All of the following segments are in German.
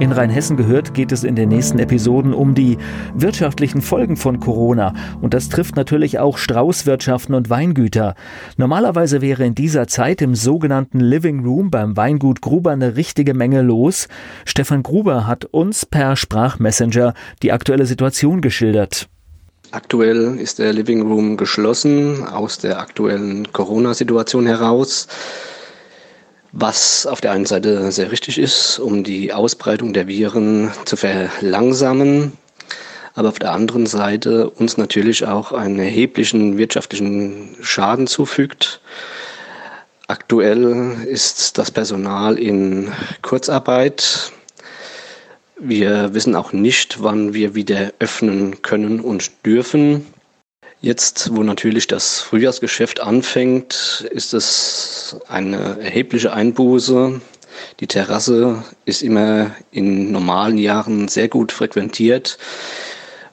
In Rheinhessen gehört geht es in den nächsten Episoden um die wirtschaftlichen Folgen von Corona. Und das trifft natürlich auch Straußwirtschaften und Weingüter. Normalerweise wäre in dieser Zeit im sogenannten Living Room beim Weingut Gruber eine richtige Menge los. Stefan Gruber hat uns per Sprachmessenger die aktuelle Situation geschildert. Aktuell ist der Living Room geschlossen aus der aktuellen Corona-Situation heraus was auf der einen Seite sehr richtig ist, um die Ausbreitung der Viren zu verlangsamen, aber auf der anderen Seite uns natürlich auch einen erheblichen wirtschaftlichen Schaden zufügt. Aktuell ist das Personal in Kurzarbeit. Wir wissen auch nicht, wann wir wieder öffnen können und dürfen. Jetzt, wo natürlich das Frühjahrsgeschäft anfängt, ist es eine erhebliche Einbuße. Die Terrasse ist immer in normalen Jahren sehr gut frequentiert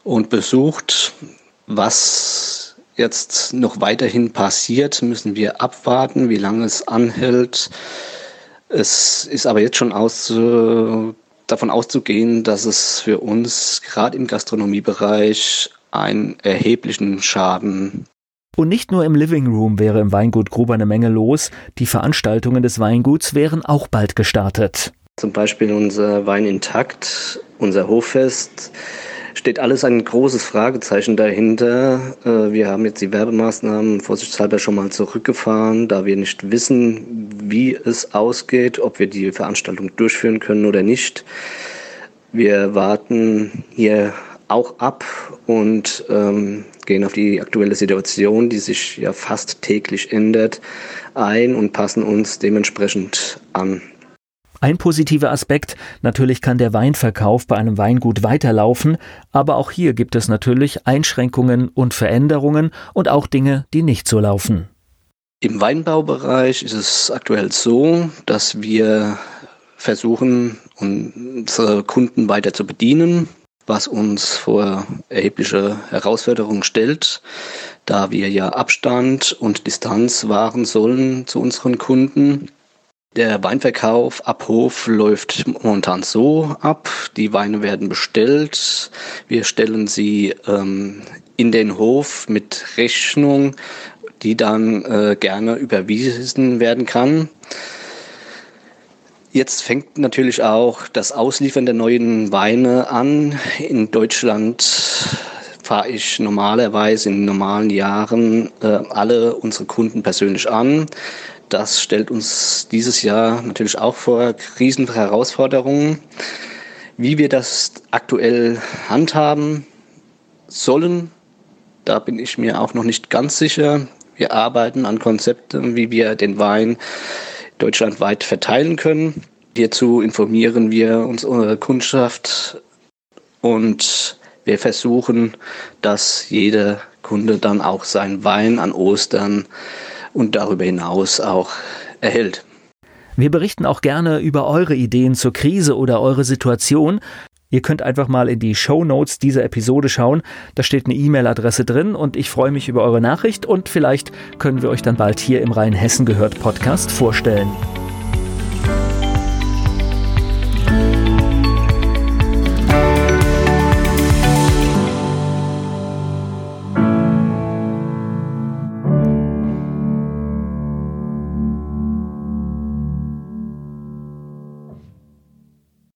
und besucht. Was jetzt noch weiterhin passiert, müssen wir abwarten, wie lange es anhält. Es ist aber jetzt schon aus, davon auszugehen, dass es für uns gerade im Gastronomiebereich einen erheblichen Schaden. Und nicht nur im Living Room wäre im Weingut Gruber eine Menge los, die Veranstaltungen des Weinguts wären auch bald gestartet. Zum Beispiel unser Wein intakt, unser Hoffest, steht alles ein großes Fragezeichen dahinter. Äh, wir haben jetzt die Werbemaßnahmen vorsichtshalber schon mal zurückgefahren, da wir nicht wissen, wie es ausgeht, ob wir die Veranstaltung durchführen können oder nicht. Wir warten hier auch ab und ähm, gehen auf die aktuelle Situation, die sich ja fast täglich ändert, ein und passen uns dementsprechend an. Ein positiver Aspekt, natürlich kann der Weinverkauf bei einem Weingut weiterlaufen, aber auch hier gibt es natürlich Einschränkungen und Veränderungen und auch Dinge, die nicht so laufen. Im Weinbaubereich ist es aktuell so, dass wir versuchen, unsere Kunden weiter zu bedienen was uns vor erhebliche Herausforderungen stellt, da wir ja Abstand und Distanz wahren sollen zu unseren Kunden. Der Weinverkauf ab Hof läuft momentan so ab. Die Weine werden bestellt. Wir stellen sie ähm, in den Hof mit Rechnung, die dann äh, gerne überwiesen werden kann. Jetzt fängt natürlich auch das Ausliefern der neuen Weine an. In Deutschland fahre ich normalerweise in normalen Jahren äh, alle unsere Kunden persönlich an. Das stellt uns dieses Jahr natürlich auch vor riesen Herausforderungen. Wie wir das aktuell handhaben sollen, da bin ich mir auch noch nicht ganz sicher. Wir arbeiten an Konzepten, wie wir den Wein deutschlandweit verteilen können. Hierzu informieren wir unsere Kundschaft und wir versuchen, dass jeder Kunde dann auch seinen Wein an Ostern und darüber hinaus auch erhält. Wir berichten auch gerne über eure Ideen zur Krise oder eure Situation. Ihr könnt einfach mal in die Show Notes dieser Episode schauen. Da steht eine E-Mail-Adresse drin und ich freue mich über eure Nachricht und vielleicht können wir euch dann bald hier im Rhein-Hessen gehört Podcast vorstellen.